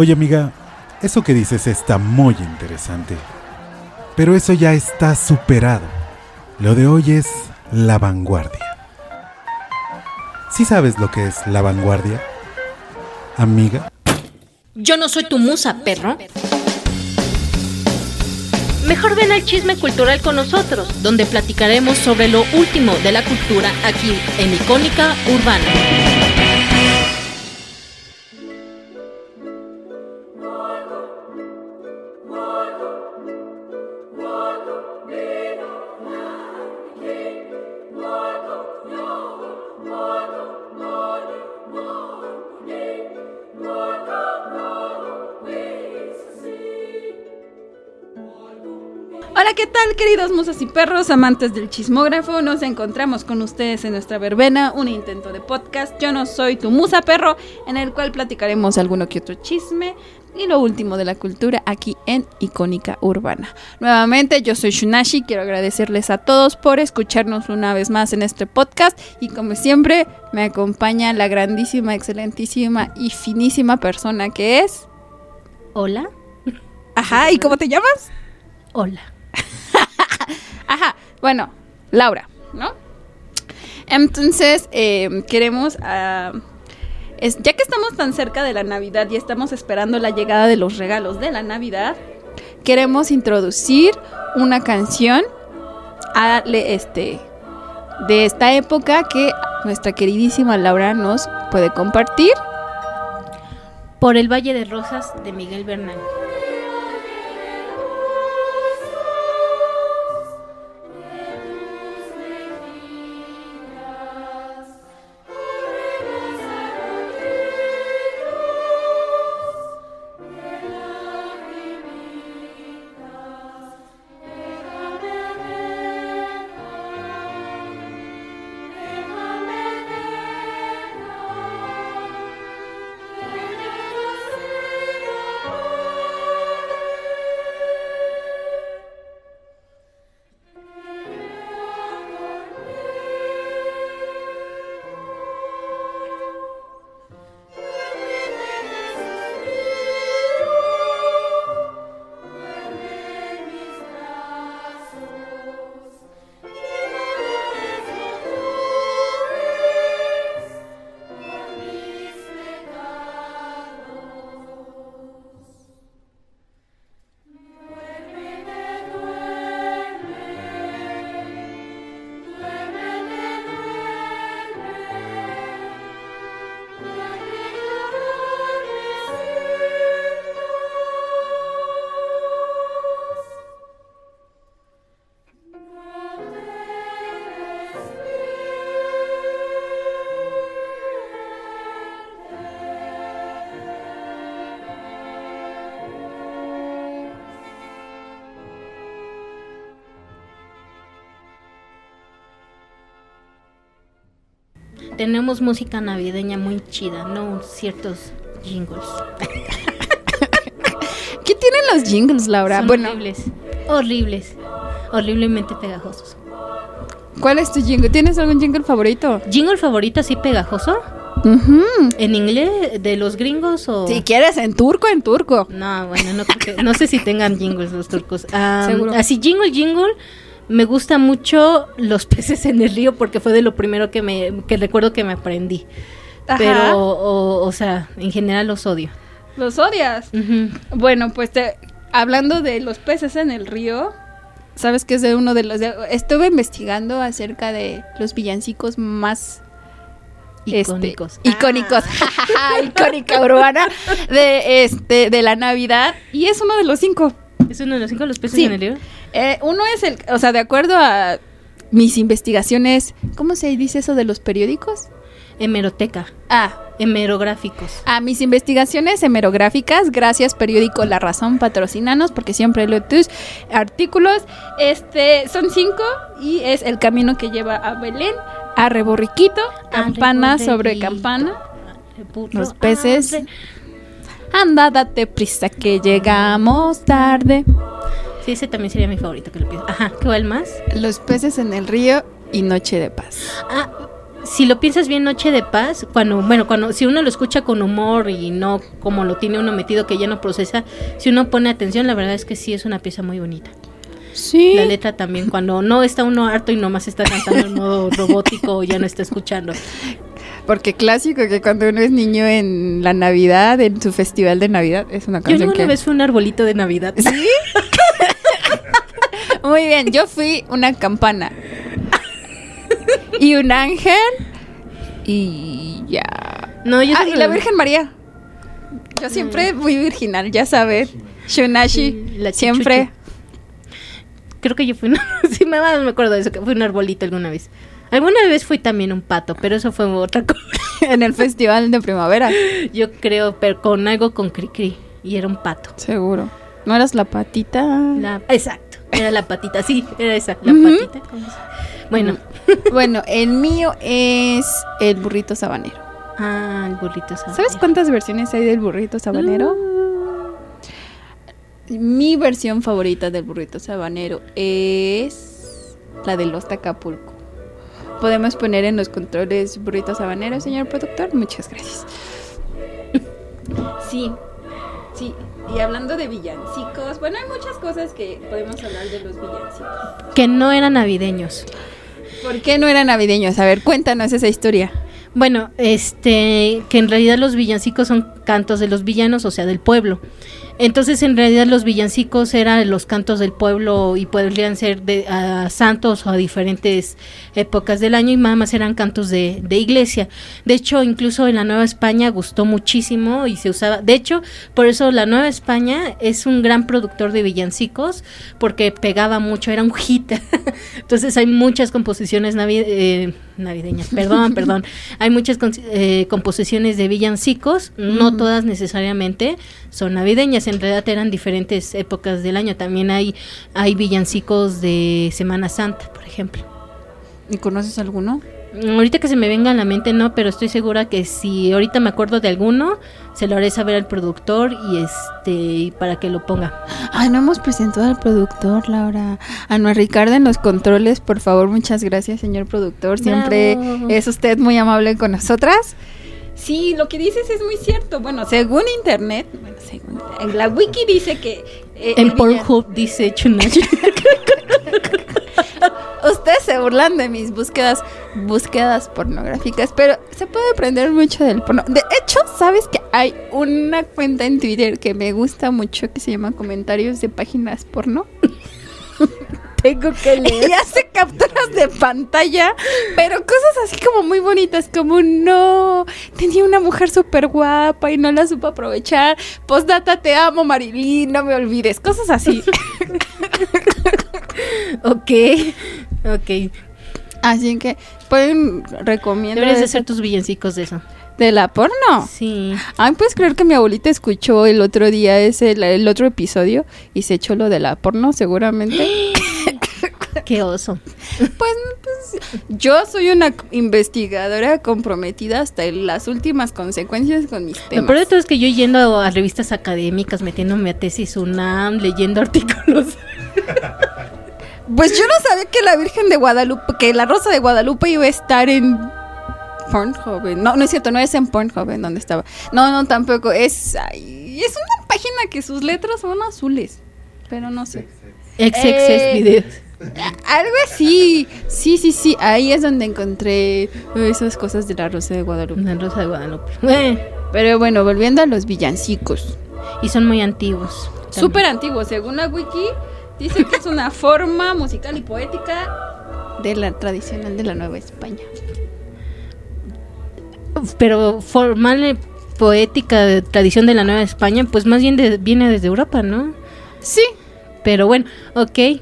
Oye amiga, eso que dices está muy interesante. Pero eso ya está superado. Lo de hoy es la vanguardia. ¿Sí sabes lo que es la vanguardia? Amiga. Yo no soy tu musa, perro. Mejor ven al chisme cultural con nosotros, donde platicaremos sobre lo último de la cultura aquí en Icónica Urbana. Tal queridos musas y perros, amantes del chismógrafo? Nos encontramos con ustedes en nuestra verbena, un intento de podcast. Yo no soy tu musa perro, en el cual platicaremos alguno que otro chisme y lo último de la cultura aquí en Icónica Urbana. Nuevamente, yo soy Shunashi, quiero agradecerles a todos por escucharnos una vez más en este podcast y como siempre me acompaña la grandísima, excelentísima y finísima persona que es... Hola. Ajá, ¿y cómo te llamas? Hola. Ajá, bueno, Laura, ¿no? Entonces, eh, queremos, ah, ya que estamos tan cerca de la Navidad y estamos esperando la llegada de los regalos de la Navidad, queremos introducir una canción a, este, de esta época que nuestra queridísima Laura nos puede compartir. Por el Valle de Rosas de Miguel Bernal. Tenemos música navideña muy chida, no ciertos jingles. ¿Qué tienen los jingles, Laura? bueno, horribles, horribles, horriblemente pegajosos. ¿Cuál es tu jingle? ¿Tienes algún jingle favorito? ¿Jingle favorito así pegajoso? ¿En inglés de los gringos o...? Si quieres, en turco, en turco. No, bueno, no, no sé si tengan jingles los turcos. Seguro. Así, jingle, jingle me gusta mucho los peces en el río porque fue de lo primero que me que recuerdo que me aprendí. Pero, o, sea, en general los odio. ¿Los odias? Bueno, pues te, hablando de los peces en el río, sabes que es de uno de los... estuve investigando acerca de los villancicos más icónicos. Este, icónicos. Ah. icónica urbana de este de la Navidad y es uno de los cinco. ¿Es uno de los cinco los peces en el río? Eh, uno es el, o sea, de acuerdo a mis investigaciones, ¿cómo se dice eso de los periódicos? Hemeroteca. Ah. Hemerográficos. A mis investigaciones hemerográficas, gracias periódico La Razón, patrocinanos, porque siempre leo tus artículos. Este, son cinco y es el camino que lleva a Belén, a Reborriquito, campana sobre campana, los peces. Anda, date prisa que llegamos tarde. Sí, ese también sería mi favorito que lo pienso. Ajá, ¿qué va el más? Los peces en el río y Noche de Paz. Ah, si lo piensas bien, Noche de Paz, cuando, bueno, cuando, si uno lo escucha con humor y no como lo tiene uno metido que ya no procesa, si uno pone atención, la verdad es que sí es una pieza muy bonita. Sí. La letra también, cuando no está uno harto y nomás está cantando en modo robótico o ya no está escuchando. Porque clásico que cuando uno es niño en la Navidad, en su festival de Navidad, es una canción Yo una vez fui un arbolito de Navidad. ¿Sí? Muy bien, yo fui una campana. y un ángel y ya. No, yo ah, y la Virgen María. Yo siempre muy virginal, ya sabes. Shunashi, la siempre. Creo que yo fui una... sí, me, me acuerdo de eso, que fui un arbolito alguna vez. Alguna vez fui también un pato, pero eso fue otra cosa. en el festival de primavera. Yo creo, pero con algo con cri-cri. Y era un pato. Seguro. ¿No eras la patita? exacto, era la patita, sí, era esa, la patita. Bueno. bueno, el mío es el burrito sabanero. Ah, el burrito sabanero. ¿Sabes cuántas versiones hay del burrito sabanero? Mi versión favorita del burrito sabanero es la de los Acapulco. Podemos poner en los controles burrito sabanero, señor productor. Muchas gracias. Sí, sí. Y hablando de villancicos, bueno, hay muchas cosas que podemos hablar de los villancicos. Que no eran navideños. ¿Por qué no eran navideños? A ver, cuéntanos esa historia. Bueno, este, que en realidad los villancicos son cantos de los villanos, o sea, del pueblo. Entonces, en realidad, los villancicos eran los cantos del pueblo y podrían ser de a santos o a diferentes épocas del año y nada más eran cantos de, de, iglesia. De hecho, incluso en la Nueva España gustó muchísimo y se usaba. De hecho, por eso la Nueva España es un gran productor de villancicos porque pegaba mucho, era un hit. Entonces, hay muchas composiciones eh, navideñas, perdón, perdón. Hay muchas eh, composiciones de villancicos, no todas necesariamente son navideñas en realidad eran diferentes épocas del año. También hay, hay villancicos de Semana Santa, por ejemplo. ¿Y conoces alguno? Ahorita que se me venga a la mente no, pero estoy segura que si ahorita me acuerdo de alguno, se lo haré saber al productor y este para que lo ponga. Ay, no hemos presentado al productor, Laura. Ana Ricardo en los controles, por favor, muchas gracias, señor productor. Siempre es usted muy amable con nosotras. Sí, lo que dices es muy cierto. Bueno, según internet, bueno, según en la wiki dice que eh, en Pornhub dice Chunachi. Ustedes se burlan de mis búsquedas búsquedas pornográficas, pero se puede aprender mucho del porno. De hecho, ¿sabes que hay una cuenta en Twitter que me gusta mucho que se llama Comentarios de páginas porno? tengo que leer. Y hace capturas de pantalla, pero cosas así como muy bonitas, como no, tenía una mujer súper guapa y no la supo aprovechar. Postdata, te amo, Marilyn, no me olvides, cosas así. ok, ok. Así que pueden recomiendo. Deberías hacer tus villancicos de eso. ¿De la porno? Sí. Ay, ¿puedes creer que mi abuelita escuchó el otro día ese, el, otro episodio y se echó lo de la porno, seguramente? Qué oso. Pues, pues, yo soy una investigadora comprometida hasta las últimas consecuencias con mis temas. Lo peor de todo es que yo yendo a revistas académicas, metiéndome a tesis UNAM, leyendo artículos. Pues yo no sabía que la Virgen de Guadalupe, que la Rosa de Guadalupe iba a estar en Pornhub. No, no es cierto, no es en Pornhub en donde estaba. No, no, tampoco. Es, es una página que sus letras son azules. Pero no sé. XXX eh, videos. Algo así. Sí, sí, sí. Ahí es donde encontré esas cosas de la Rosa de Guadalupe. La Rosa de Guadalupe. Pero bueno, volviendo a los villancicos. Y son muy antiguos. Súper antiguos. Según la wiki, dice que es una forma musical y poética de la tradicional de la Nueva España pero formal poética de tradición de la Nueva España, pues más bien viene desde Europa, ¿no? Sí. Pero bueno, ok.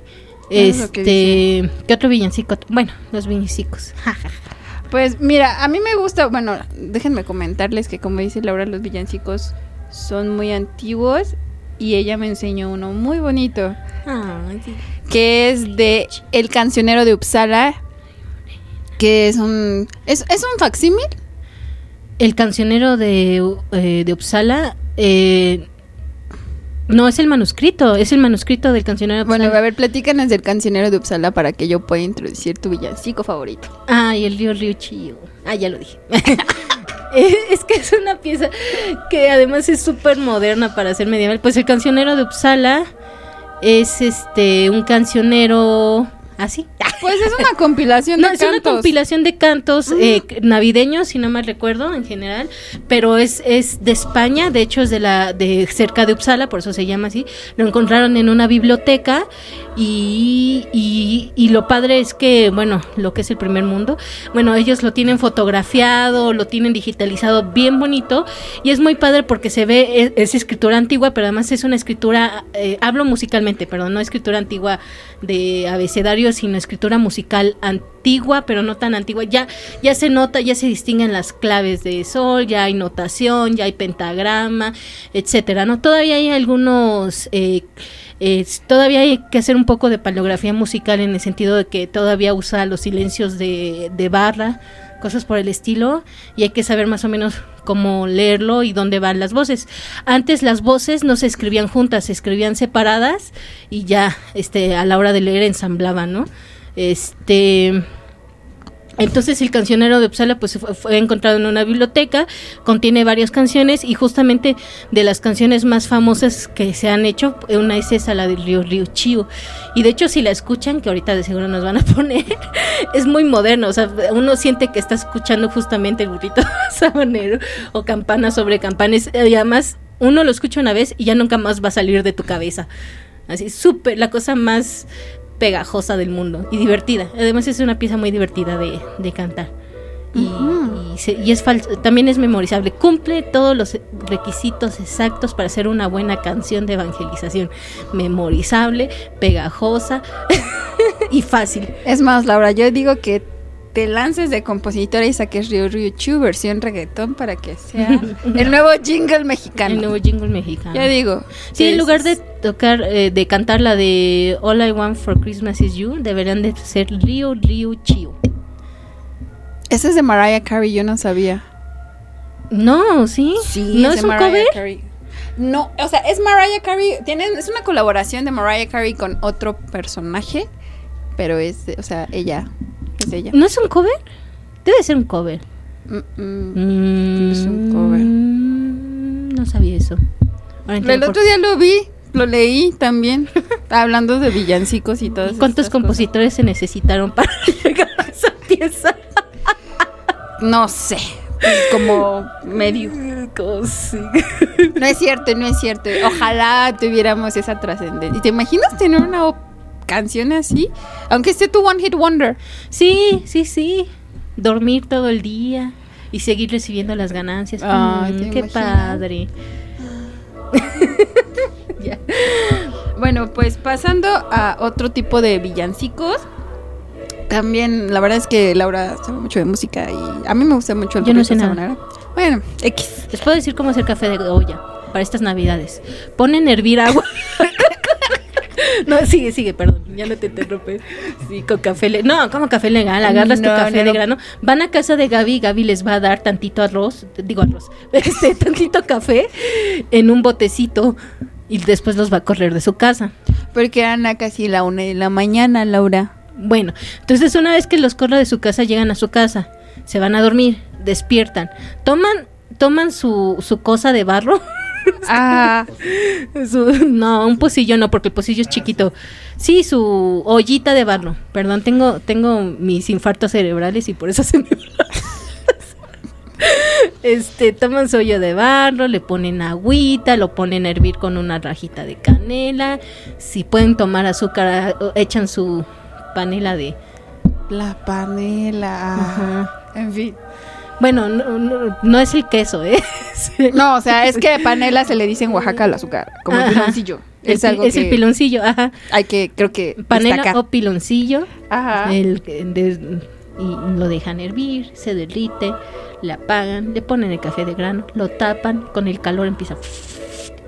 Este, ¿qué otro villancico? Bueno, los villancicos. pues mira, a mí me gusta, bueno, déjenme comentarles que como dice Laura, los villancicos son muy antiguos y ella me enseñó uno muy bonito. Que es de El cancionero de Uppsala, que es un es, es un facsímil el cancionero de, eh, de Uppsala, eh, No, es el manuscrito, es el manuscrito del cancionero de Uppsala. Bueno, a ver, platícanos del cancionero de Uppsala para que yo pueda introducir tu villancico favorito. Ah, y el río Río Chío. Ah, ya lo dije. Es que es una pieza que además es súper moderna para ser medieval. Pues el cancionero de Uppsala es este un cancionero así. Pues es una compilación de cantos. es una compilación de cantos eh, navideños, si no mal recuerdo, en general, pero es, es de España, de hecho es de la de cerca de Uppsala, por eso se llama así. Lo encontraron en una biblioteca y, y, y, lo padre es que, bueno, lo que es el primer mundo, bueno, ellos lo tienen fotografiado, lo tienen digitalizado bien bonito y es muy padre porque se ve, es, escritura antigua, pero además es una escritura, eh, hablo musicalmente, perdón, no escritura antigua de abecedario, sino escritura musical antigua, pero no tan antigua. Ya, ya se nota, ya se distinguen las claves de sol, ya hay notación, ya hay pentagrama, etcétera, ¿no? Todavía hay algunos... Eh, todavía hay que hacer un poco de paleografía musical en el sentido de que todavía usa los silencios de, de barra, cosas por el estilo, y hay que saber más o menos cómo leerlo y dónde van las voces. Antes las voces no se escribían juntas, se escribían separadas y ya este a la hora de leer ensamblaban, ¿no? Este entonces el cancionero de Uppsala pues fue, encontrado en una biblioteca, contiene varias canciones y justamente de las canciones más famosas que se han hecho, una es esa, la del río Río Chiu. Y de hecho si la escuchan, que ahorita de seguro nos van a poner, es muy moderno, o sea, uno siente que está escuchando justamente el burrito sabanero o campana sobre campanas y además uno lo escucha una vez y ya nunca más va a salir de tu cabeza. Así, súper, la cosa más pegajosa del mundo y divertida. Además es una pieza muy divertida de, de cantar. Y, y, es también es memorizable. Cumple todos los requisitos exactos para ser una buena canción de evangelización. Memorizable, pegajosa y fácil. Es más, Laura, yo digo que te lances de compositora y saques Rio Rio Chu versión reggaetón para que sea el nuevo jingle mexicano. El nuevo jingle mexicano. Ya digo. Sí, en lugar de tocar, eh, de cantar la de All I Want for Christmas is You, deberían de ser Rio Rio Chiu. Ese es de Mariah Carey, yo no sabía. No, sí. Sí, ¿No es, un cover? No, o sea, es Mariah Carey, tienen, es una colaboración de Mariah Carey con otro personaje, pero es, o sea, ella ¿No es un cover? Debe ser un cover. Mm, es un cover. No sabía eso. el otro día lo vi, lo leí también, hablando de villancicos y todo. ¿Cuántos compositores se necesitaron para llegar a esa pieza? no sé, como medio. No es cierto, no es cierto. Ojalá tuviéramos esa trascendencia. ¿Te imaginas tener una canción así, aunque esté tu One Hit Wonder. Sí, sí, sí. Dormir todo el día y seguir recibiendo las ganancias. Mm, qué padre. Bueno, pues pasando a otro tipo de villancicos. También, la verdad es que Laura sabe mucho de música y a mí me gusta mucho el Yo no sé nada. Bueno, X. Les puedo decir cómo hacer café de olla para estas navidades. Ponen hervir agua. No, sigue, sigue, perdón, ya no te interrumpe. Sí, con café legal. No, como café legal, agarras tu café de grano. Van a casa de Gaby, Gaby les va a dar tantito arroz, digo arroz, este, tantito café en un botecito y después los va a correr de su casa. Porque eran casi la una de la mañana, Laura. Bueno, entonces una vez que los corre de su casa, llegan a su casa, se van a dormir, despiertan, toman, toman su, su cosa de barro Ah. no, un pocillo no, porque el pocillo es chiquito. Sí, su ollita de barro. Perdón, tengo, tengo mis infartos cerebrales y por eso se me Este, toman su olla de barro, le ponen agüita, lo ponen a hervir con una rajita de canela. Si pueden tomar azúcar, echan su panela de. La panela. En fin. Bueno, no, no, es el queso, ¿eh? No, o sea, es que panela se le dice en Oaxaca al azúcar, como el piloncillo. Es, algo es el piloncillo, ajá. Hay que, creo que. Panela o piloncillo. Ajá. El, y lo dejan hervir, se derrite, le apagan, le ponen el café de grano, lo tapan, con el calor empieza.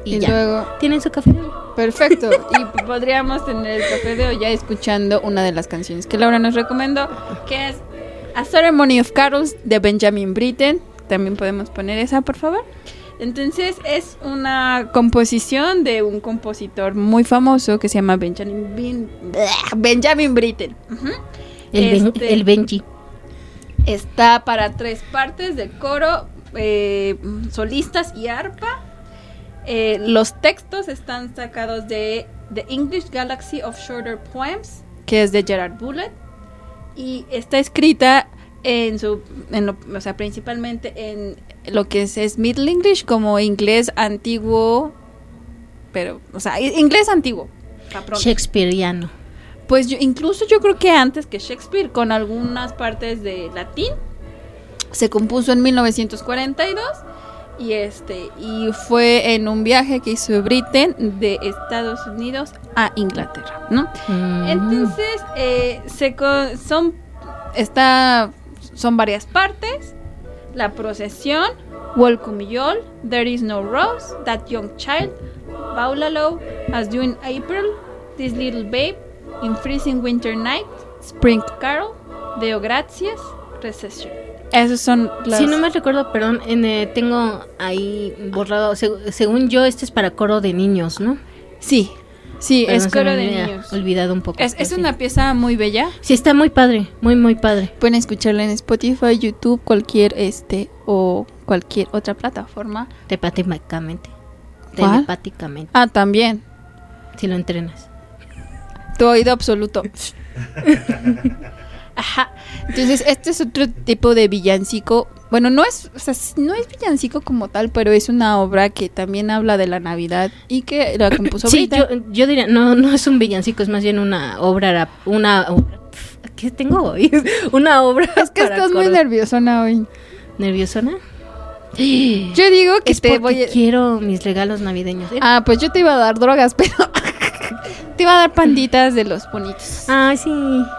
Y, ya. luego. Tienen su café de olla. Perfecto. y podríamos tener el café de olla escuchando una de las canciones que Laura nos recomendó, que es a Ceremony of Carols de Benjamin Britten. También podemos poner esa, por favor. Entonces es una composición de un compositor muy famoso que se llama Benjamin, Benjamin Britten. el, este, el Benji. Está para tres partes de coro, eh, solistas y arpa. Eh, los textos están sacados de The English Galaxy of Shorter Poems, que es de Gerard Bullet. Y está escrita en su, o sea, principalmente en lo que es, Middle English, como inglés antiguo, pero, o sea, inglés antiguo. Shakespeareano Pues yo, incluso yo creo que antes que Shakespeare, con algunas partes de latín, se compuso en 1942 y este y fue en un viaje que hizo Britain de Estados Unidos a Inglaterra, ¿no? Mm. Entonces eh, se son está son varias partes. La procesión, Welcome Yall, There is no Rose, That Young Child, Baulalo, As You in April, This Little Babe, In Freezing Winter Night, Spring Carol, Deo Gracias, Recession. Esos son las... Si no me recuerdo, perdón, eh, tengo ahí borrado, según yo, este es para coro de niños, ¿no? Sí, Sí, es coro de niños. Olvidado un poco. Es, es una pieza muy bella. Sí, está muy padre, muy, muy padre. Pueden escucharla en Spotify, YouTube, cualquier este o cualquier otra plataforma. Telepáticamente. Telepáticamente. Ah, también. Si lo entrenas. Tu oído absoluto. Ajá. Entonces, este es otro tipo de villancico bueno, no es, o sea, no es villancico como tal, pero es una obra que también habla de la Navidad y que la compuso Sí, yo, yo, diría, no, no es un villancico, es más bien una obra, una ¿qué tengo hoy? una obra. Es que estás muy nerviosona hoy. ¿Nerviosona? Yo digo que te voy a... quiero mis regalos navideños. ¿eh? Ah, pues yo te iba a dar drogas, pero te iba a dar panditas de los bonitos. Ah, sí.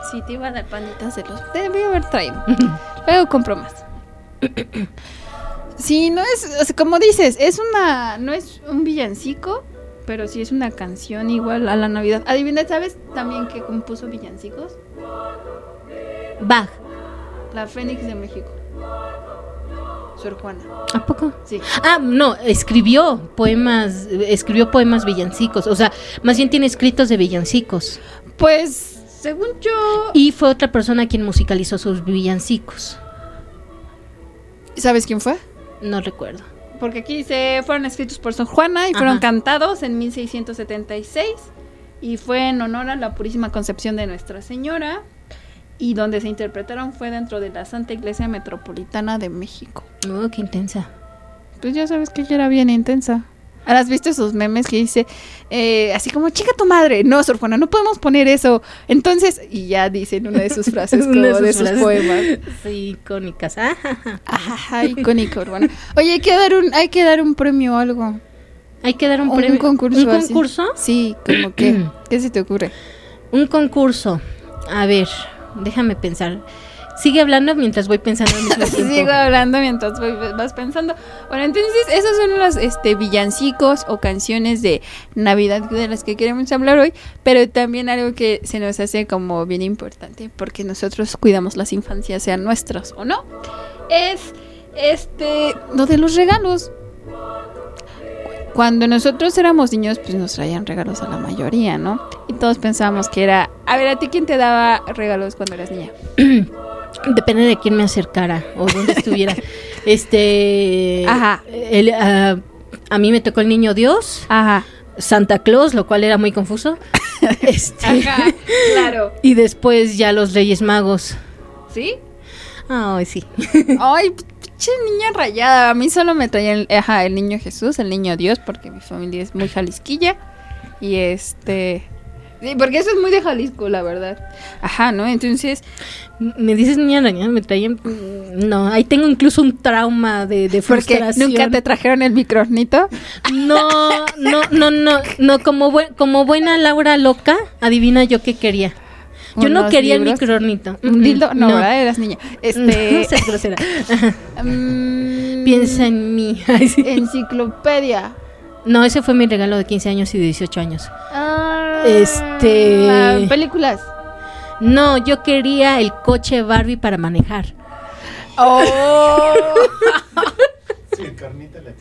Sí, te iba a dar panditas de los. Te voy a haber traído. Luego compro más. Sí, no es, como dices, es una, no es un villancico, pero sí es una canción igual a la Navidad. Adivina, ¿sabes también que compuso villancicos? Bach. La Fénix de México. Sor Juana. ¿A poco? Sí. Ah, no, escribió poemas, escribió poemas villancicos, o sea, más bien tiene escritos de villancicos. Pues, según yo... Y fue otra persona quien musicalizó sus villancicos. ¿Sabes quién fue? No recuerdo. Porque aquí se fueron escritos por Sor Juana y fueron cantados en 1676 y fue en honor a la Purísima Concepción de Nuestra Señora y donde se interpretaron fue dentro de la Santa Iglesia Metropolitana de México. Oh, qué intensa. Pues ya sabes que ella era bien intensa. ¿Has visto esos memes que dice, eh, así como, chica tu madre? No, Sor Juana, no podemos poner eso. Entonces, y ya dicen una de sus frases como de, sus, poemas. Sí, icónicas. Ajá, icónico, Urbana. Oye, hay que dar un, hay que dar un premio o algo. Hay que dar un, premio. Un concurso. ¿Un concurso? Sí, como que, ¿qué se te ocurre? Un concurso. A ver, déjame pensar. Sigue hablando mientras voy pensando Sigo hablando mientras vas pensando. Bueno, entonces esos son los este, villancicos o canciones de Navidad de las que queremos hablar hoy, pero también algo que se nos hace como bien importante, porque nosotros cuidamos las infancias, sean nuestras o no, es este lo de los regalos. Cuando nosotros éramos niños, pues nos traían regalos a la mayoría, ¿no? Y todos pensábamos que era, a ver, ¿a ti quién te daba regalos cuando eras niña? Depende de quién me acercara o dónde estuviera. este. Ajá. Ah, a mí me tocó el niño Dios. Ajá. Santa Claus, lo cual era muy confuso. este, Ajá, claro. Y después ya los Reyes Magos. ¿Sí? Ay, sí. Ay, pinche niña rayada. A mí solo me traía el, ajá, el niño Jesús, el niño Dios, porque mi familia es muy jalisquilla. Y este. Sí, porque eso es muy de Jalisco, la verdad. Ajá, ¿no? Entonces. Me dices niña araña, me traían. No, ahí tengo incluso un trauma de, de frustración. ¿Nunca te trajeron el micronito? No, no, no, no. No, como, como buena Laura loca, adivina yo qué quería. Yo no quería el micronito. ¿Un dildo? No, ¿verdad? Eras niña. Este... No, grosera. Mm, Piensa en mí. Enciclopedia. No, ese fue mi regalo de 15 años y de 18 años. Ah, este. películas. No, yo quería el coche Barbie para manejar. Oh. sí, carnita la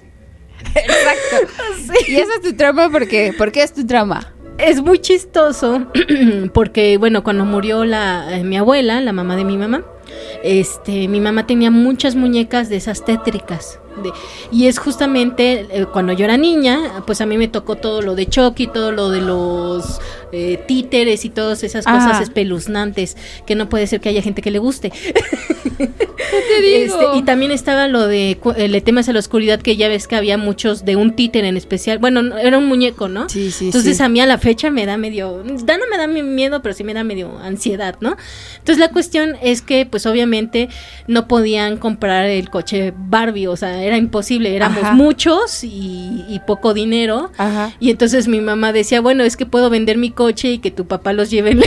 Exacto. Y ese es tu trauma porque, ¿por qué es tu trauma? Es muy chistoso porque, bueno, cuando murió la, eh, mi abuela, la mamá de mi mamá, este, mi mamá tenía muchas muñecas de esas tétricas. y es justamente eh, cuando yo era niña, pues a mí me tocó todo lo de Chucky, todo lo de los eh, títeres y todas esas cosas espeluznantes que no puede ser que haya gente que le guste. Este, y también estaba lo de eh, le temas a la oscuridad que ya ves que había muchos de un títer en especial. Bueno, era un muñeco, ¿no? Sí, sí. Entonces a mí a la fecha me da medio, da no me da miedo, pero sí me da medio ansiedad, ¿no? Entonces la cuestión es que pues obviamente no podían comprar el coche Barbie, o sea, era imposible, éramos muchos y, poco dinero. Ajá. Y entonces mi mamá decía, bueno, es que puedo vender mi coche y que tu papá los lleve en,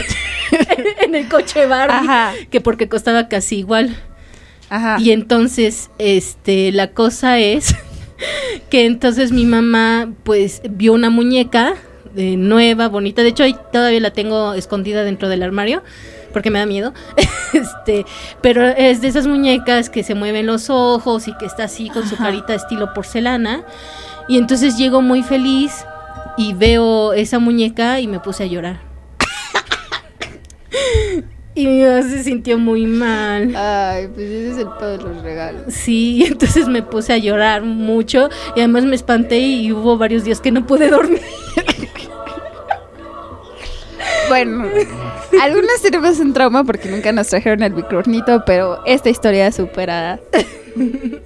el coche Barbie, que porque costaba casi igual. Ajá. Y entonces, este, la cosa es que entonces mi mamá, pues, vio una muñeca de nueva, bonita. De hecho, ahí todavía la tengo escondida dentro del armario porque me da miedo. este, pero es de esas muñecas que se mueven los ojos y que está así con su carita estilo porcelana. Y entonces llego muy feliz y veo esa muñeca y me puse a llorar. y mi mamá se sintió muy mal. Ay, pues ese es el pedo de los regalos. Sí, entonces me puse a llorar mucho y además me espanté y hubo varios días que no pude dormir. bueno, algunas tenemos un trauma porque nunca nos trajeron el micronito, pero esta historia supera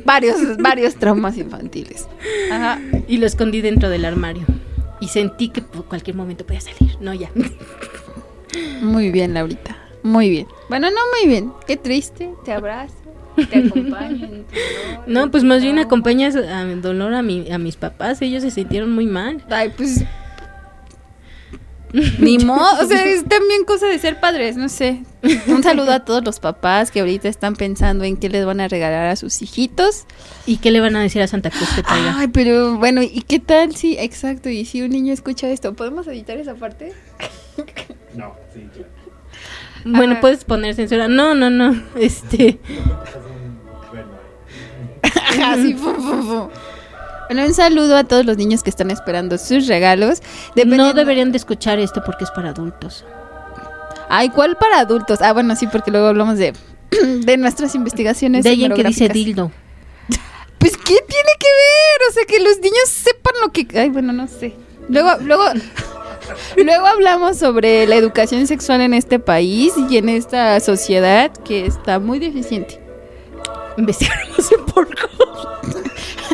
varios, varios traumas infantiles. Ajá. Y lo escondí dentro del armario y sentí que por cualquier momento podía salir. No, ya. Muy bien, Laurita. Muy bien. Bueno, no muy bien. Qué triste. Te abrazo. Te acompaño. no, pues más bien acompañas a dolor a, mi, a mis papás. Ellos se sintieron muy mal. Ay, pues ni modo, o sea, es también cosa de ser padres, no sé. Un saludo a todos los papás que ahorita están pensando en qué les van a regalar a sus hijitos. ¿Y qué le van a decir a Santa Cruz que traiga? Ay, pero bueno, ¿y qué tal? Sí, exacto. Y si un niño escucha esto, ¿podemos editar esa parte? No, sí. Bueno, puedes poner censura. No, no, no. Este. Así, fum, fum, fum. Bueno, un saludo a todos los niños que están esperando sus regalos. No deberían de escuchar esto porque es para adultos. Ay, ¿cuál para adultos? Ah, bueno, sí, porque luego hablamos de, de nuestras investigaciones. De alguien que dice dildo. Pues, ¿qué tiene que ver? O sea, que los niños sepan lo que... Ay, bueno, no sé. Luego, luego... Luego hablamos sobre la educación sexual en este país y en esta sociedad que está muy deficiente. Investigaremos en porco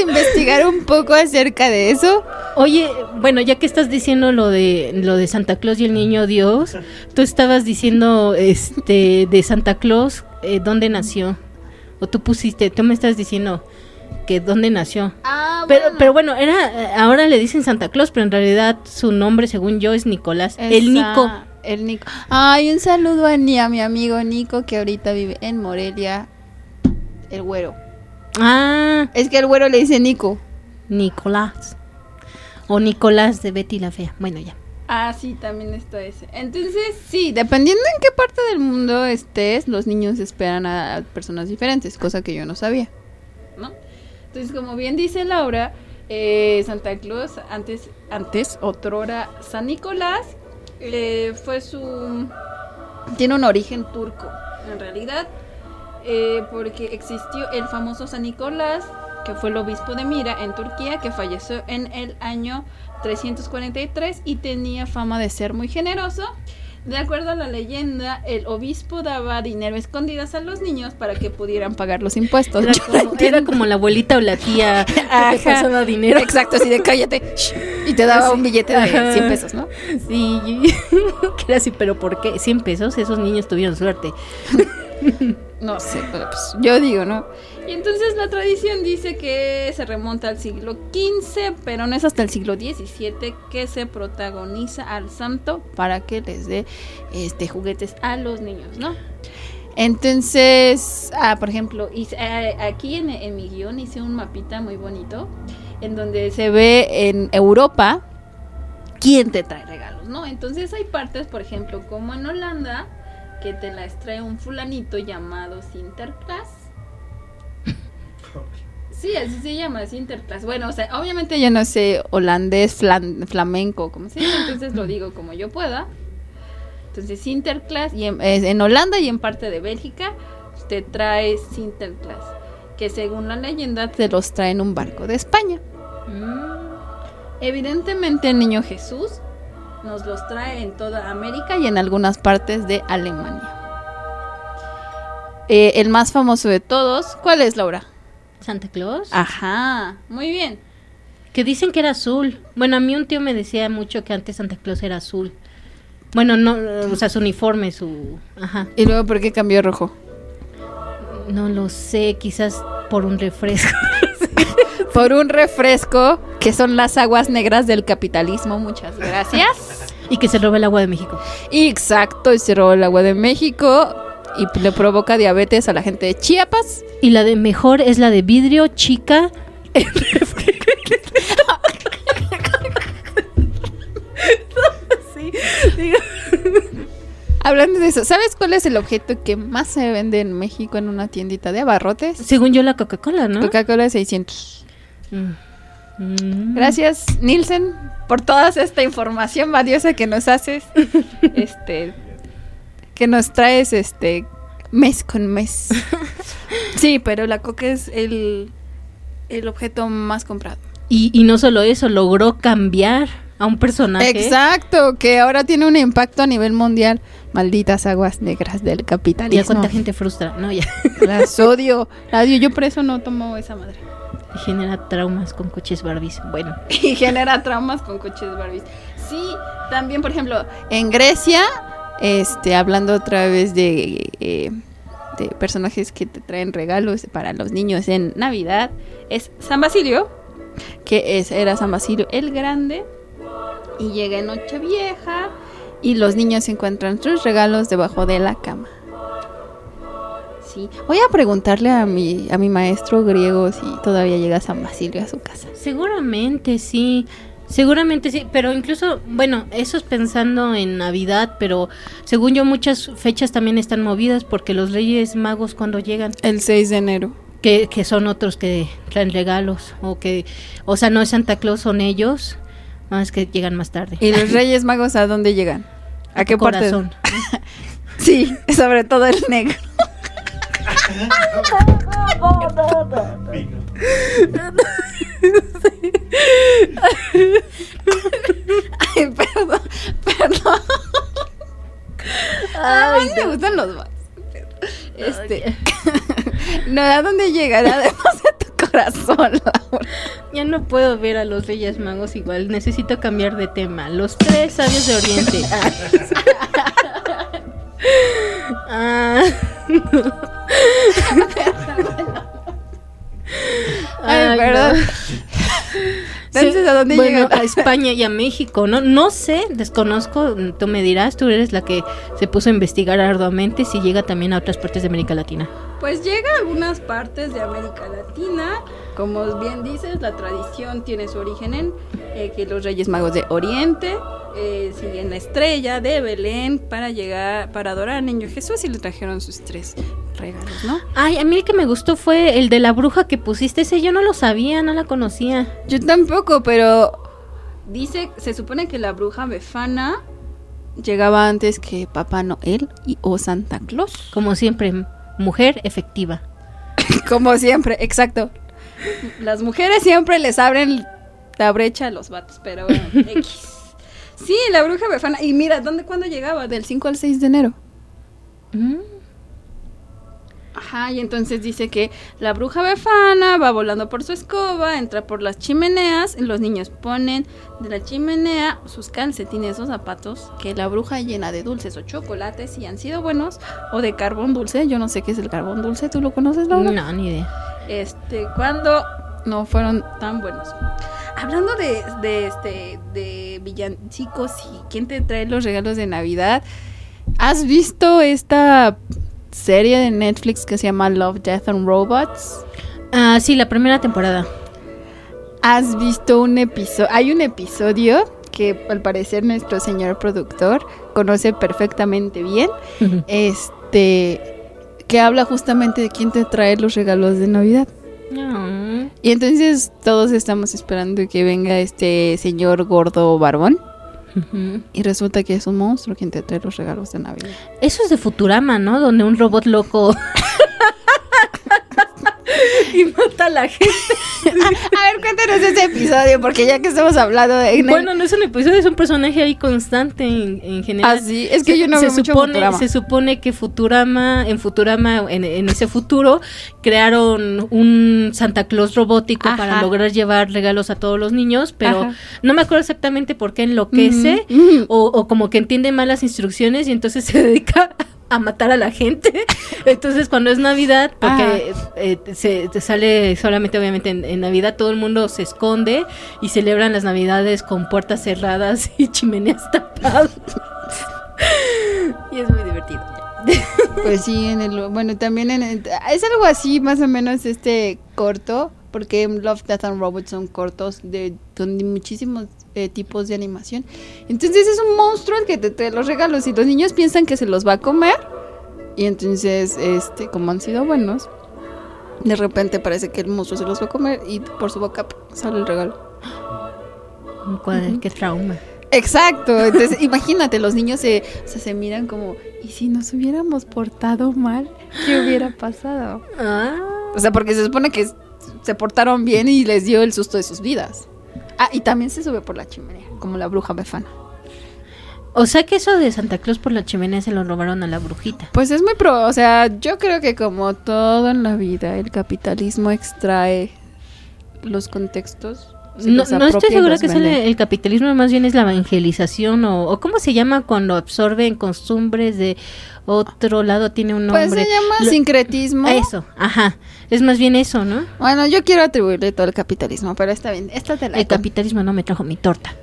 investigar un poco acerca de eso. Oye, bueno, ya que estás diciendo lo de lo de Santa Claus y el niño Dios, tú estabas diciendo este de Santa Claus, eh, ¿dónde nació? O tú pusiste, tú me estás diciendo que dónde nació. Ah, pero, bueno. pero bueno, era ahora le dicen Santa Claus, pero en realidad su nombre según yo es Nicolás, el Nico. El Nico. Ay, un saludo a, a mi amigo Nico que ahorita vive en Morelia, el güero. Ah. Es que el güero le dice Nico. Nicolás. O Nicolás de Betty la Fea. Bueno, ya. Ah, sí, también está ese. Entonces, sí, dependiendo en qué parte del mundo estés, los niños esperan a personas diferentes, cosa que yo no sabía. ¿No? Entonces, como bien dice Laura, eh, Santa Claus, antes, antes, otrora San Nicolás, eh, fue su... Tiene un origen turco, en realidad. Eh, porque existió el famoso San Nicolás, que fue el obispo de Mira en Turquía, que falleció en el año 343 y tenía fama de ser muy generoso. De acuerdo a la leyenda, el obispo daba dinero escondidas a los niños para que pudieran pagar los impuestos. Era como, la abuelita o la tía que pasaba dinero. Exacto, así de cállate. Y te daba un billete de 100 pesos, ¿no? Sí, que era así, pero ¿por qué? 100 pesos, esos niños tuvieron suerte. No sé, pero pues yo digo, ¿no? Y entonces la tradición dice que se remonta al siglo XV, pero no es hasta el siglo XVII que se protagoniza al santo para que les dé este juguetes a los niños, ¿no? Entonces, ah, por ejemplo, eh, aquí en, en mi guion hice un mapita muy bonito en donde se ve en Europa quién te trae regalos, ¿no? Entonces hay partes, por ejemplo, como en Holanda, que te la extrae un fulanito llamado Sinterklaas. Sí, así se llama, Sinterklaas. Bueno, o sea, obviamente yo no sé holandés, flamenco, como se llama, entonces lo digo como yo pueda. Entonces, Sinterklaas, y en, en Holanda y en parte de Bélgica, te trae Sinterklaas, que según la leyenda te los trae en un barco de España. Mm. Evidentemente el niño Jesús nos los trae en toda América y en algunas partes de Alemania. Eh, el más famoso de todos, ¿cuál es, Laura? Santa Claus. Ajá, muy bien. Que dicen que era azul. Bueno, a mí un tío me decía mucho que antes Santa Claus era azul. Bueno, no, o sea, su uniforme, su... Ajá. ¿Y luego por qué cambió rojo? No lo sé, quizás por un refresco. por un refresco, que son las aguas negras del capitalismo. Muchas gracias. y que se roba el agua de México. Exacto, y se roba el agua de México y le provoca diabetes a la gente de Chiapas. Y la de mejor es la de vidrio chica. Hablando de eso, ¿sabes cuál es el objeto que más se vende en México en una tiendita de abarrotes? Según yo, la Coca-Cola, ¿no? Coca-Cola 600. Mm. Gracias, Nielsen, por toda esta información valiosa que nos haces. este que nos traes este mes con mes. sí, pero la coca es el, el objeto más comprado. Y, y no solo eso, logró cambiar a un personaje. Exacto, que ahora tiene un impacto a nivel mundial. Malditas aguas negras del capitalismo. Y cuánta gente frustra, no ya. Las odio, la odio. Yo por eso no tomo esa madre. Genera traumas con coches Barbies. Bueno. Y genera traumas con coches Barbies. Sí, también, por ejemplo, en Grecia este, hablando otra vez de, eh, de personajes que te traen regalos para los niños en Navidad, es San Basilio, que es, era San Basilio el Grande, y llega en Nochevieja, y los niños encuentran sus regalos debajo de la cama. Sí. Voy a preguntarle a mi, a mi maestro griego si todavía llega San Basilio a su casa. Seguramente sí. Seguramente sí, pero incluso, bueno, eso es pensando en Navidad, pero según yo muchas fechas también están movidas porque los Reyes Magos cuando llegan. El 6 de enero. Que, que son otros que traen regalos, o que, o sea, no es Santa Claus, son ellos, más que llegan más tarde. ¿Y los Reyes Magos a dónde llegan? ¿A, qué corazón? sí, sobre todo el negro. Ay, perdón, perdón. Ay, me gustan los más. Este. no, ¿a dónde llegará además de tu corazón, Ya no puedo ver a los Reyes Magos igual. Necesito cambiar de tema. Los tres sabios de Oriente. ah, Ay, perdón. Entonces, ¿a dónde bueno, A España y a México, ¿no? No sé, desconozco, tú me dirás, tú eres la que se puso a investigar arduamente si llega también a otras partes de América Latina. Pues llega a algunas partes de América Latina. Como bien dices, la tradición tiene su origen en eh, que los Reyes Magos de Oriente eh, siguen la estrella de Belén para llegar, para adorar al niño Jesús y le trajeron sus tres regalos, ¿no? Ay, a mí el que me gustó fue el de la bruja que pusiste. Ese yo no lo sabía, no la conocía. Yo tampoco, pero dice, se supone que la bruja Befana llegaba antes que Papá Noel y o Santa Claus. Como siempre, mujer efectiva. Como siempre, exacto. Las mujeres siempre les abren la brecha a los vatos, pero X. Sí, la bruja befana. Y mira, ¿dónde cuándo llegaba? Del 5 al 6 de enero. Mm. Ajá, y entonces dice que la bruja befana va volando por su escoba, entra por las chimeneas, y los niños ponen de la chimenea sus calcetines o zapatos que la bruja llena de dulces o chocolates y han sido buenos, o de carbón dulce, yo no sé qué es el carbón dulce, ¿tú lo conoces, Laura? No, ni idea. Este, cuando no fueron tan buenos. Hablando de, de, este, de villancicos y quién te trae los regalos de Navidad, ¿has visto esta serie de Netflix que se llama Love, Death and Robots. Ah, sí, la primera temporada. ¿Has visto un episodio? Hay un episodio que al parecer nuestro señor productor conoce perfectamente bien. Este que habla justamente de quién te trae los regalos de Navidad. Y entonces todos estamos esperando que venga este señor gordo barbón. Y resulta que es un monstruo quien te trae los regalos de Navidad. Eso es de Futurama, ¿no? Donde un robot loco y mata a la gente. a, ver, cuéntanos ese episodio, porque ya que estamos hablando de... Bueno, no es un episodio, es un personaje ahí constante en, general. Ah, sí, es que yo no se veo mucho supone, Futurama. Se supone que Futurama, en Futurama, en, ese futuro, crearon un Santa Claus robótico para lograr llevar regalos a todos los niños, pero no me acuerdo exactamente por qué enloquece o, o como que entiende mal las instrucciones y entonces se dedica a matar a la gente. Entonces, cuando es Navidad, porque ah. eh, se, sale solamente, obviamente, en, Navidad, todo el mundo se esconde y celebran las Navidades con puertas cerradas y chimeneas tapadas. y es muy divertido. Pues sí, en el, bueno, también en es algo así, más o menos, este corto, porque Love, Death and Robots son cortos de, son muchísimos eh, tipos de animación. Entonces es un monstruo el que te trae los regalos y los niños piensan que se los va a comer. Y entonces, este, como han sido buenos, de repente parece que el monstruo se los va a comer y por su boca sale el regalo. Qué trauma. Exacto, entonces imagínate, los niños se, se miran como, ¿y si nos hubiéramos portado mal? ¿Qué hubiera pasado? Ah. O sea, porque se supone que se portaron bien y les dio el susto de sus vidas. Ah, y también se sube por la chimenea, como la bruja befana. O sea que eso de Santa Claus por la chimenea se lo robaron a la brujita. Pues es muy pro, o sea, yo creo que como todo en la vida, el capitalismo extrae los contextos. No, no estoy segura que es el, capitalismo, más bien es la evangelización o, o cómo se llama cuando absorben costumbres de otro lado tiene un nombre. Pues se llama sincretismo. Eso, ajá. Es más bien eso, ¿no? Bueno, yo quiero atribuirle todo el capitalismo, pero está bien. Esta te la el capitalismo no me trajo mi torta.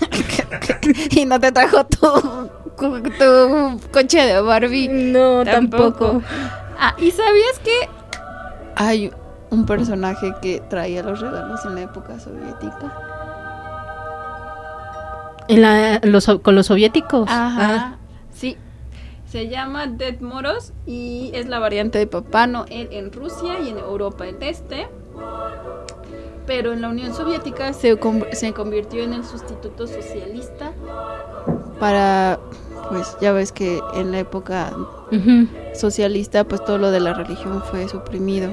y no te trajo tu, tu coche de Barbie. No, tampoco. Ah, ¿y sabías que hay un personaje que traía los regalos en la época soviética? ¿En la, los, ¿Con los soviéticos? Ajá. Ah. Sí, se llama Dead Moros y es la variante de Papá Noel en Rusia y en Europa del Este. Pero en la Unión Soviética se, se convirtió en el sustituto socialista para, pues ya ves que en la época socialista pues todo lo de la religión fue suprimido.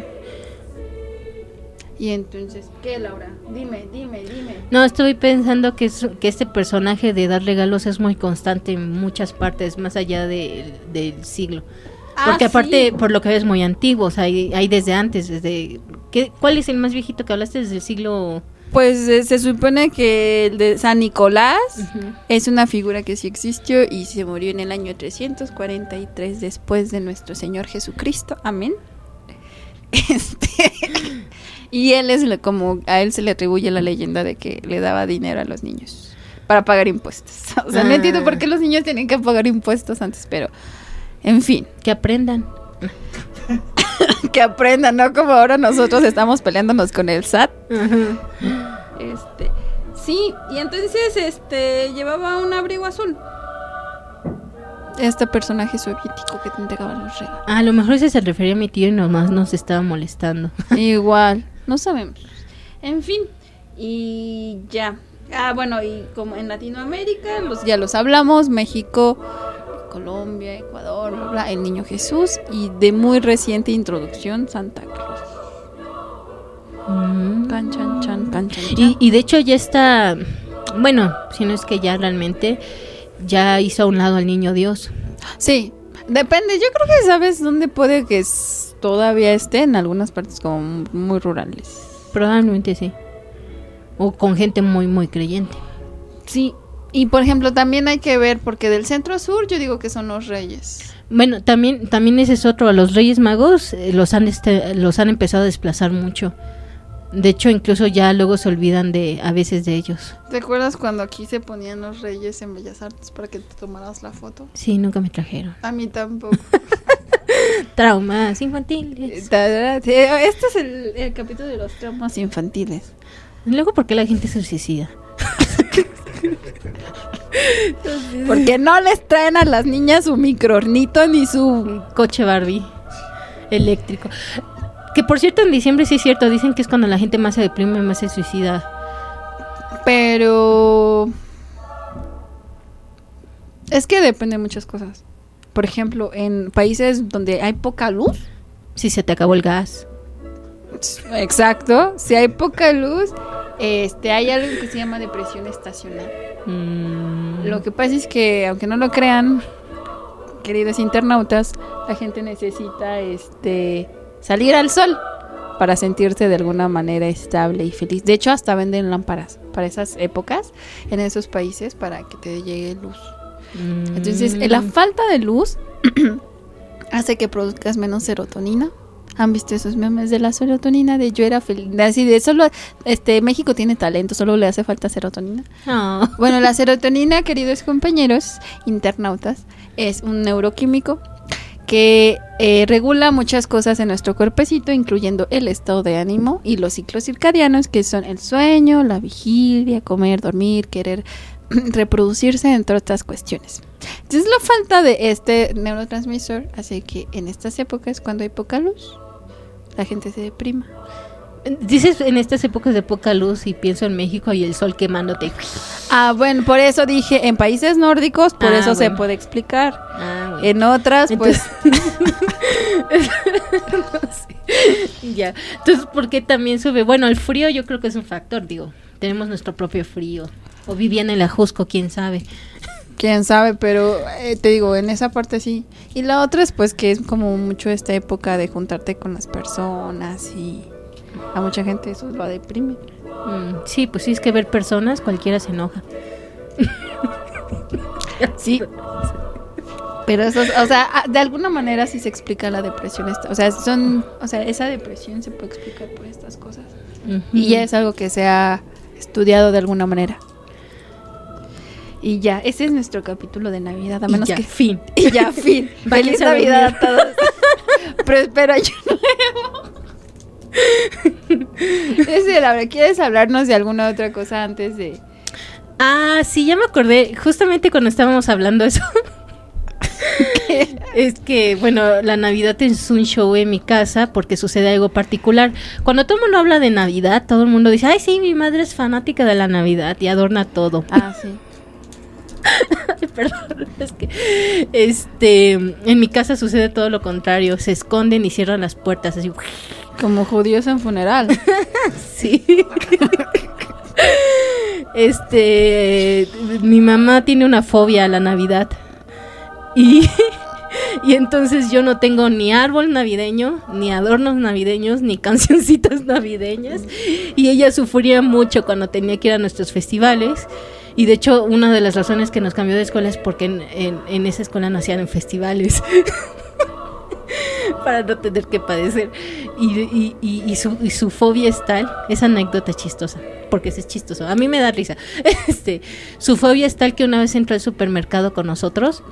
Y entonces, ¿qué, Laura? Dime, dime, dime. No, estoy pensando que, que este personaje de dar regalos es muy constante en muchas partes, más allá del siglo. Ah, Porque aparte, por lo que ves, muy antiguos, hay, hay desde antes, desde... ¿qué, ¿Cuál es el más viejito que hablaste desde el siglo...? Pues eh, se supone que el de San Nicolás es una figura que sí existió y se murió en el año 343 después de nuestro Señor Jesucristo. Amén. Este, y él es como a él se le atribuye la leyenda de que le daba dinero a los niños para pagar impuestos. O sea, no entiendo por qué los niños tienen que pagar impuestos antes, pero en fin, que aprendan. que aprendan, ¿no? Como ahora nosotros estamos peleándonos con el SAT. Este, sí, y entonces este llevaba un abrigo azul este personaje soviético que te entregaba los regalos. A lo mejor ese se refería a mi tío y nomás nos estaba molestando. Igual, no sabemos. En fin, y ya. Ah, bueno, y como en Latinoamérica, los, ya los hablamos, México, Colombia, Ecuador, el Niño Jesús y de muy reciente introducción, Santa Claus. Mm. Can, chan, chan, can, chan, y, y de hecho ya está, bueno, si no es que ya realmente ya hizo a un lado al niño Dios. Sí, depende. Yo creo que sabes dónde puede que todavía esté en algunas partes como muy rurales. Probablemente sí. O con gente muy, muy creyente. Sí. Y por ejemplo, también hay que ver, porque del centro sur yo digo que son los reyes. Bueno, también, también ese es otro. A los reyes magos eh, los, han este, los han empezado a desplazar mucho. De hecho, incluso ya luego se olvidan de a veces de ellos. ¿Te acuerdas cuando aquí se ponían los reyes en Bellas Artes para que te tomaras la foto? Sí, nunca me trajeron. A mí tampoco. traumas infantiles. Este es el, capítulo de los traumas infantiles. Luego, ¿por qué la gente se suicida? Porque no les traen a las niñas su microornito ni su coche Barbie eléctrico Que por cierto, en diciembre sí es cierto, dicen que es cuando la gente más se deprime, más se suicida. Pero... Es que depende de muchas cosas. Por ejemplo, en países donde hay poca luz. Si se te acabó el gas. Exacto. Si hay poca luz, este, hay algo que se llama depresión estacional. Mm. Lo que pasa es que, aunque no lo crean, queridos internautas, la gente necesita este salir al sol para sentirse de alguna manera estable y feliz. De hecho, hasta venden lámparas para esas épocas en esos países para que te llegue luz. Entonces, la mm. falta de luz hace que produzcas menos serotonina. ¿Han visto esos memes de la serotonina? De yo era feliz. Así de solo, este, México tiene talento, solo le hace falta serotonina. Ah. Bueno, la serotonina, queridos compañeros internautas, es un neuroquímico que eh, regula muchas cosas en nuestro cuerpecito, incluyendo el estado de ánimo y los ciclos circadianos, que son el sueño, la vigilia, comer, dormir, querer reproducirse, entre otras cuestiones. Entonces la falta de este neurotransmisor hace que en estas épocas, cuando hay poca luz, la gente se deprima. Dices en estas épocas de poca luz y pienso en México y el sol quemándote. Ah, bueno, por eso dije, en países nórdicos, por ah, eso se puede explicar. Ah, en otras, pues... Ya. Entonces, ¿por qué también sube? Bueno, el frío yo creo que es un factor, digo. Tenemos nuestro propio frío. O vivían en el Ajusco, quién sabe. Quién sabe, pero eh, te digo, en esa parte sí. Y la otra es pues que es como mucho esta época de juntarte con las personas y a mucha gente eso lo deprime. Mm, sí, pues sí, es que ver personas cualquiera se enoja. sí. Pero eso, o sea, de alguna manera sí se explica la depresión. o sea, son, o sea, esa depresión se puede explicar por estas cosas. Y ya es algo que se ha estudiado de alguna manera. Y ya, ese es nuestro capítulo de Navidad, a menos y ya, que fin. Y ya, fin. Feliz Navidad a todos. Pero espero año nuevo. Es ¿quieres hablarnos de alguna otra cosa antes de...? Ah, sí, ya me acordé. Justamente cuando estábamos hablando eso. es que, bueno, la Navidad es un show en mi casa porque sucede algo particular. Cuando todo el mundo habla de Navidad, todo el mundo dice, ay, sí, mi madre es fanática de la Navidad y adorna todo. Ah, sí. Perdón, es que este en mi casa sucede todo lo contrario, se esconden y cierran las puertas así. Como judíos en funeral. sí. este mi mamá tiene una fobia a la Navidad. Y y entonces yo no tengo ni árbol navideño, ni adornos navideños, ni cancioncitas navideñas. Y ella sufría mucho cuando tenía que ir a nuestros festivales. Y de hecho, una de las razones que nos cambió de escuela es porque en, esa escuela no hacían festivales. para no tener que padecer. Y, y, su, y, su, fobia es tal, esa anécdota chistosa, porque es chistoso. A mí me da risa. Este, su fobia es tal que una vez entró al supermercado con nosotros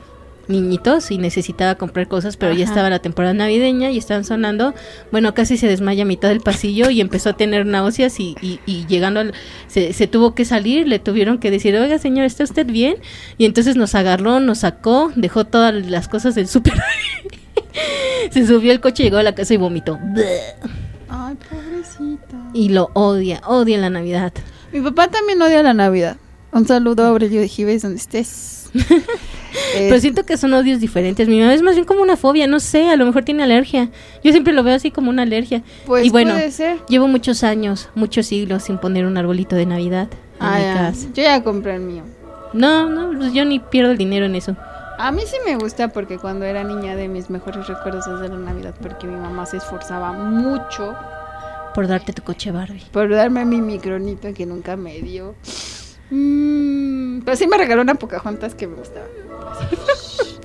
niñitos y necesitaba comprar cosas, pero ya estaba la temporada navideña y estaban sonando. Bueno, casi se desmaya a mitad del pasillo y empezó a tener náuseas y, y, llegando al, se, se, tuvo que salir, le tuvieron que decir, oiga señor, ¿está usted bien? Y entonces nos agarró, nos sacó, dejó todas las cosas del súper. se subió al coche, llegó a la casa y vomitó. Ay, pobrecita. Y lo odia, odia la Navidad. Mi papá también odia la Navidad. Un saludo a Aurelio de Gives donde estés. Pero siento que son odios diferentes. Mi mamá es más bien como una fobia, no sé, a lo mejor tiene alergia. Yo siempre lo veo así como una alergia. Pues y bueno, puede ser. llevo muchos años, muchos siglos sin poner un arbolito de Navidad en ah, mi casa. Yo ya compré el mío. No, no, pues yo ni pierdo el dinero en eso. A mí sí me gusta porque cuando era niña de mis mejores recuerdos es de la Navidad porque mi mamá se esforzaba mucho por darte tu coche Barbie. Por darme mi micronito que nunca me dio. Mm, pero sí me regaló una Pocahontas que me gustaba.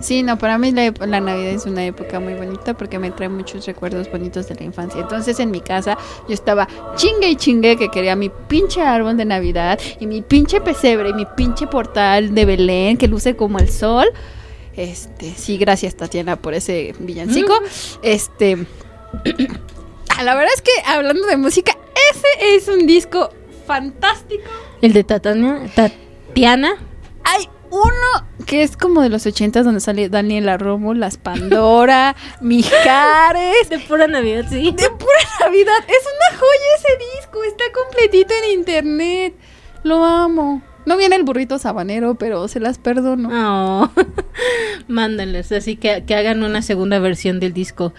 Sí, no, para mí la, Navidad es una época muy bonita porque me trae muchos recuerdos bonitos de la infancia. Entonces en mi casa yo estaba chingue y chingue que quería mi pinche árbol de Navidad y mi pinche pesebre y mi pinche portal de Belén que luce como el sol. Este, sí, gracias Tatiana por ese villancico. Mm. Este, la verdad es que hablando de música, ese es un disco fantástico. El de Tatiana. Tatiana. Hay uno que es como de los ochentas donde sale Daniela Romo, Las Pandora, Mijares. De pura Navidad, sí. De pura Navidad. Es una joya ese disco. Está completito en internet. Lo amo. No viene el burrito sabanero, pero se las perdono. Oh. Mándenles, así que, que hagan una segunda versión del disco.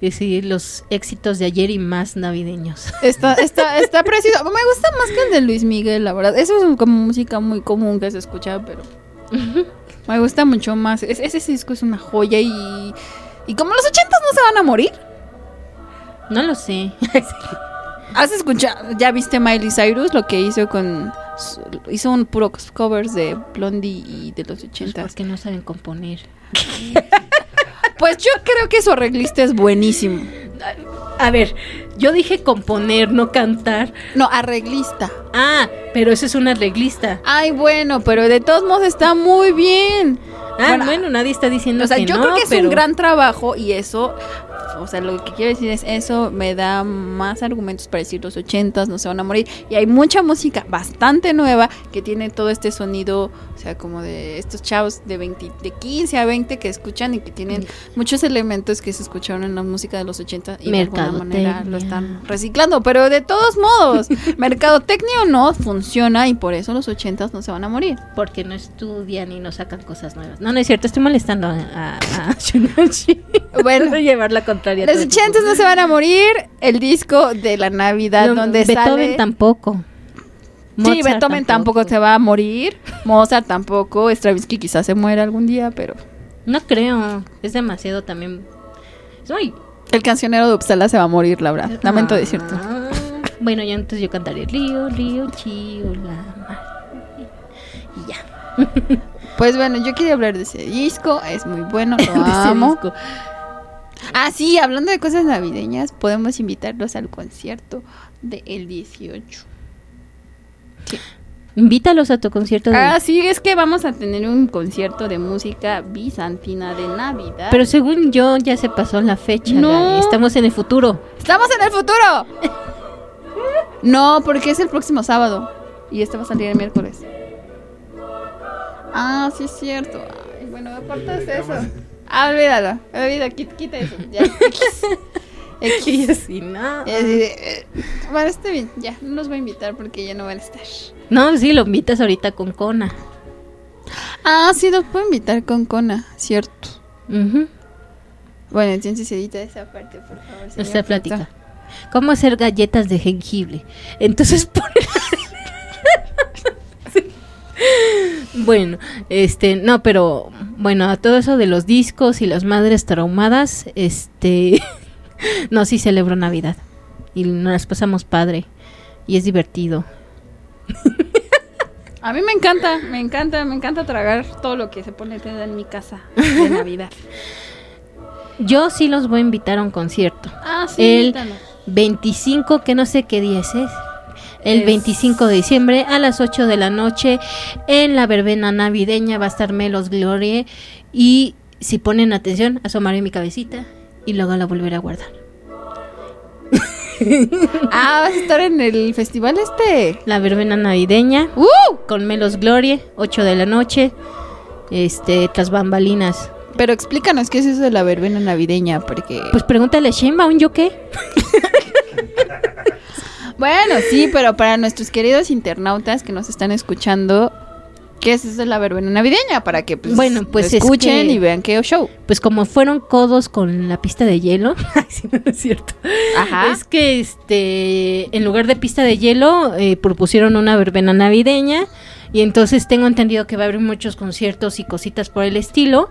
Sí, los éxitos de ayer y más navideños. Está, está, está precioso. Me gusta más que el de Luis Miguel, la verdad. Eso es como música muy común que se escucha, pero me gusta mucho más. ese disco es una joya y, y como los ochentas no se van a morir. No lo sé. ¿Has escuchado? ¿Ya viste Miley Cyrus lo que hizo con hizo un puro covers de Blondie y de los ochentas? Pues porque no saben componer. Pues yo creo que su arreglista es buenísimo. A ver, yo dije componer, no cantar. No, arreglista. Ah, pero ese es un arreglista. Ay, bueno, pero de todos modos está muy bien. Ah, bueno, nadie está diciendo o sea, yo creo que es un gran trabajo y eso o sea, lo que quiero decir es eso me da más argumentos para decir los ochentas no se van a morir. Y hay mucha música bastante nueva que tiene todo este sonido, o sea, como de estos chavos de 20, de 15 a 20 que escuchan y que tienen muchos elementos que se escucharon en la música de los 80 y de alguna manera lo están reciclando. Pero de todos modos, mercadotecnia no funciona y por eso los ochentas no se van a morir. Porque no estudian y no sacan cosas nuevas. No, no es cierto, estoy molestando a, a, Bueno, llevar la contra los ochentas no se van a morir. El disco de la Navidad donde Beethoven tampoco. sí, Beethoven tampoco. se va a morir. Mozart tampoco. Stravinsky quizás se muera algún día, pero... No creo. Es demasiado también... El cancionero de Uppsala se va a morir, Laura. Lamento ah. decirte. Bueno, ya entonces yo cantaré Río, Río, Chío, la Y ya. Pues bueno, yo quería hablar de ese disco. Es muy bueno, lo amo. Ah, sí, hablando de cosas navideñas, podemos invitarlos al concierto del 18. Invítalos a tu concierto. De... Ah, sí, es que vamos a tener un concierto de música bizantina de Navidad. Pero según yo, ya se pasó la fecha. No. Estamos en el futuro. ¡Estamos en el futuro! no, porque es el próximo sábado. Y este va a salir el miércoles. Ah, sí, es cierto. Ay, bueno, apartas eso. Ah, olvídalo. Olvídalo, quita, eso. Ya. X. así, no. Eh, bueno, está bien. Ya, no nos voy a invitar porque ya no van a estar. No, sí, lo invitas ahorita con Kona. Ah, sí, los puedo invitar con Kona, cierto. Bueno, entonces edita esa parte, por favor. Esta plática. ¿Cómo hacer galletas de jengibre? Entonces, por... bueno, este, no, pero bueno, a todo eso de los discos y las madres traumadas, este, no, sí celebro Navidad y nos las pasamos padre y es divertido. A mí me encanta, me encanta, me encanta tragar todo lo que se pone en mi casa de Navidad. Yo sí los voy a invitar a un concierto. Ah, sí. El 25, que no sé qué día es el 25 de diciembre a las 8 de la noche en la verbena navideña va a estar Melos Gloria y si ponen atención asomaré mi cabecita y luego la volveré a guardar. ah, vas a estar en el festival este. La verbena navideña. ¡Uh! Con Melos Gloria, 8 de la noche. Este, tras bambalinas. Pero explícanos qué es eso de la verbena navideña, porque... Pues pregúntale a ¿un ¿yo qué? Bueno, sí, pero para nuestros queridos internautas que nos están escuchando, ¿qué es eso de la verbena navideña? Para que pues, bueno, pues escuchen y vean qué show. Pues como fueron codos con la pista de hielo, sí, no es cierto. Ajá. Es que este, en lugar de pista de hielo, eh, propusieron una verbena navideña. Y entonces tengo entendido que va a haber muchos conciertos y cositas por el estilo.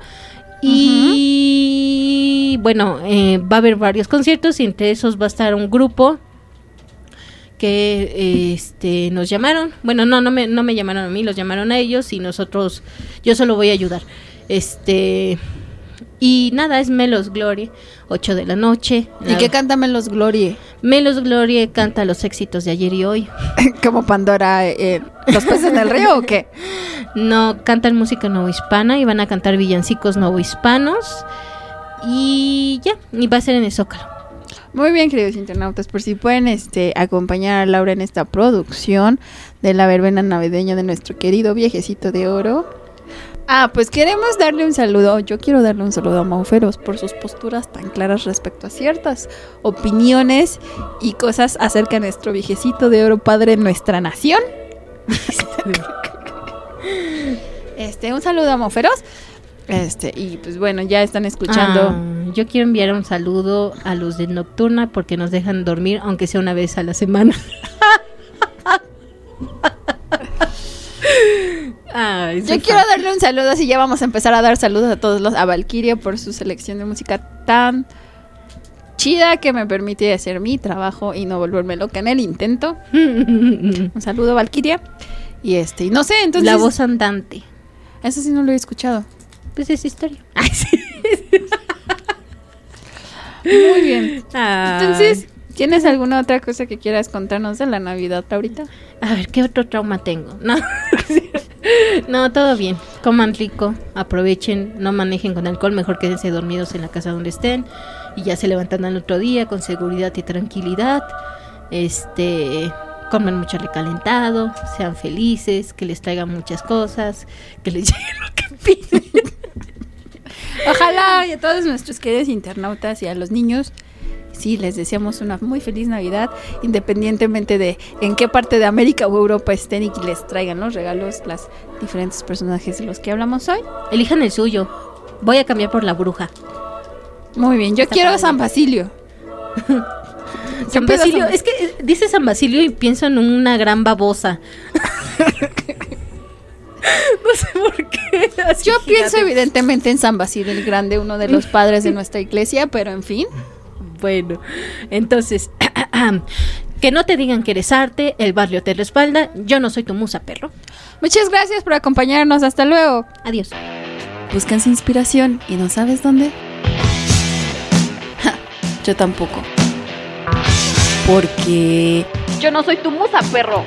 Y bueno, eh, va a haber varios conciertos y entre esos va a estar un grupo que este nos llamaron. Bueno, no, no me, no me llamaron a mí, los llamaron a ellos y nosotros, yo solo voy a ayudar. Este, y nada, es Melos Gloria, 8 de la noche. ¿Y qué canta Melos Gloria? Melos Gloria canta los éxitos de ayer y hoy. ¿Como Pandora, eh, los peces del río o qué? No, cantan música hispana y van a cantar villancicos hispanos Y ya, y va a ser en el Zócalo. Muy bien, queridos internautas, por si pueden este, acompañar a Laura en esta producción de la verbena navideña de nuestro querido viejecito de oro. Ah, pues queremos darle un saludo. Yo quiero darle un saludo a Mauferos por sus posturas tan claras respecto a ciertas opiniones y cosas acerca de nuestro viejecito de oro padre en nuestra nación. este, un saludo a Mauferos. Este, y pues bueno, ya están escuchando. Ah, yo quiero enviar un saludo a los de Nocturna porque nos dejan dormir, aunque sea una vez a la semana. yo quiero darle un saludo, así ya vamos a empezar a dar saludos a todos los, a Valkyria por su selección de música tan chida que me permite hacer mi trabajo y no volverme loca en el intento. un saludo, Valkyria. Y este, y no sé, entonces. La voz andante. Eso sí no lo he escuchado. Pues es historia. Muy bien. Entonces, ¿tienes alguna otra cosa que quieras contarnos de la Navidad ahorita? A ver, ¿qué otro trauma tengo? No, no todo bien. Coman rico, aprovechen, no manejen con alcohol, mejor quédense dormidos en la casa donde estén y ya se levantan al otro día con seguridad y tranquilidad. Este, comen mucho recalentado, sean felices, que les traigan muchas cosas, que les llegue lo que Ojalá y a todos nuestros queridos internautas y a los niños, sí, les deseamos una muy feliz Navidad, independientemente de en qué parte de América o Europa estén y que les traigan los regalos, las diferentes personajes de los que hablamos hoy. Elijan el suyo. Voy a cambiar por la bruja. Muy bien, yo quiero a San Basilio. San Basilio, es que dice San Basilio y pienso en una gran babosa. no sé por qué. Yo pienso evidentemente en San Basilio el Grande, uno de los padres de nuestra iglesia, pero en fin. Bueno, entonces, que no te digan que eres arte, el barrio te respalda, yo no soy tu musa, perro. Muchas gracias por acompañarnos, hasta luego. Adiós. ¿Buscas inspiración y no sabes dónde? yo tampoco. Porque... Yo no soy tu musa, perro.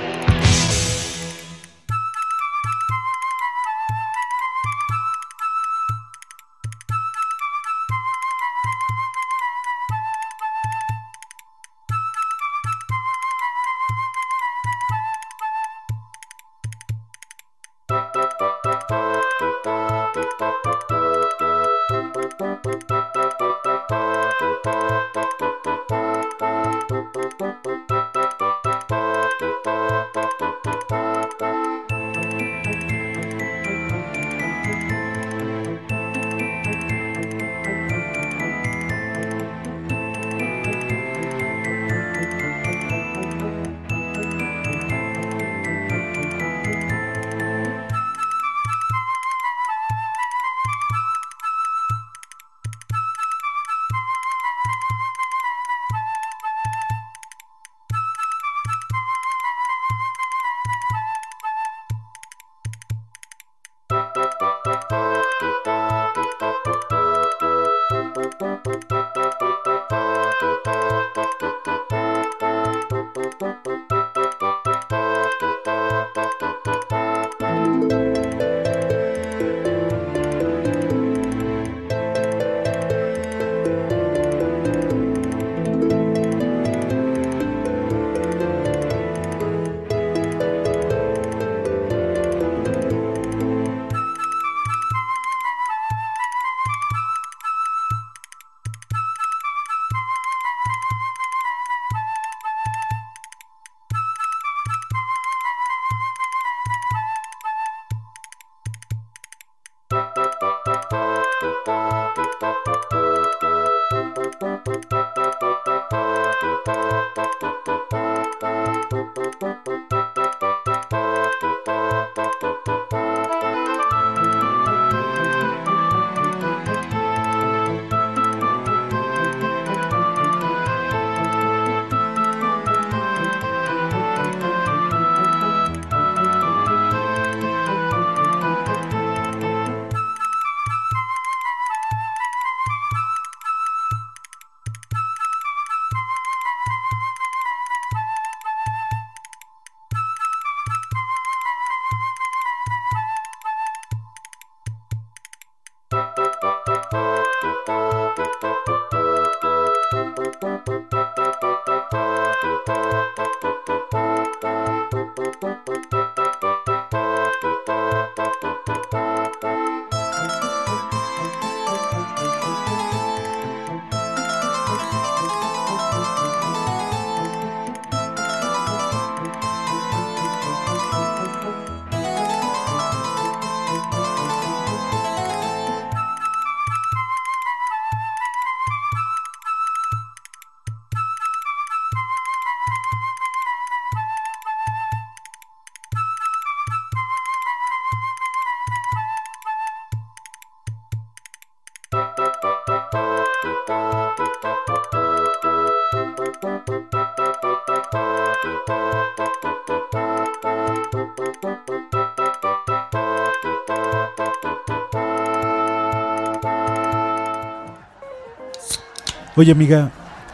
Oye amiga,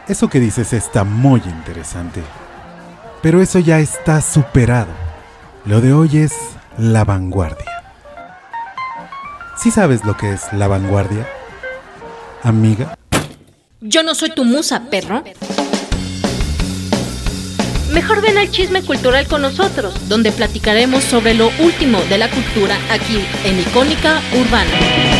eso que dices está muy interesante. Pero eso ya está superado. Lo de hoy es la vanguardia. ¿Sí sabes lo que es la vanguardia? Amiga. Yo no soy tu musa, perro. Mejor ven al chisme cultural con nosotros, donde platicaremos sobre lo último de la cultura aquí en Icónica Urbana.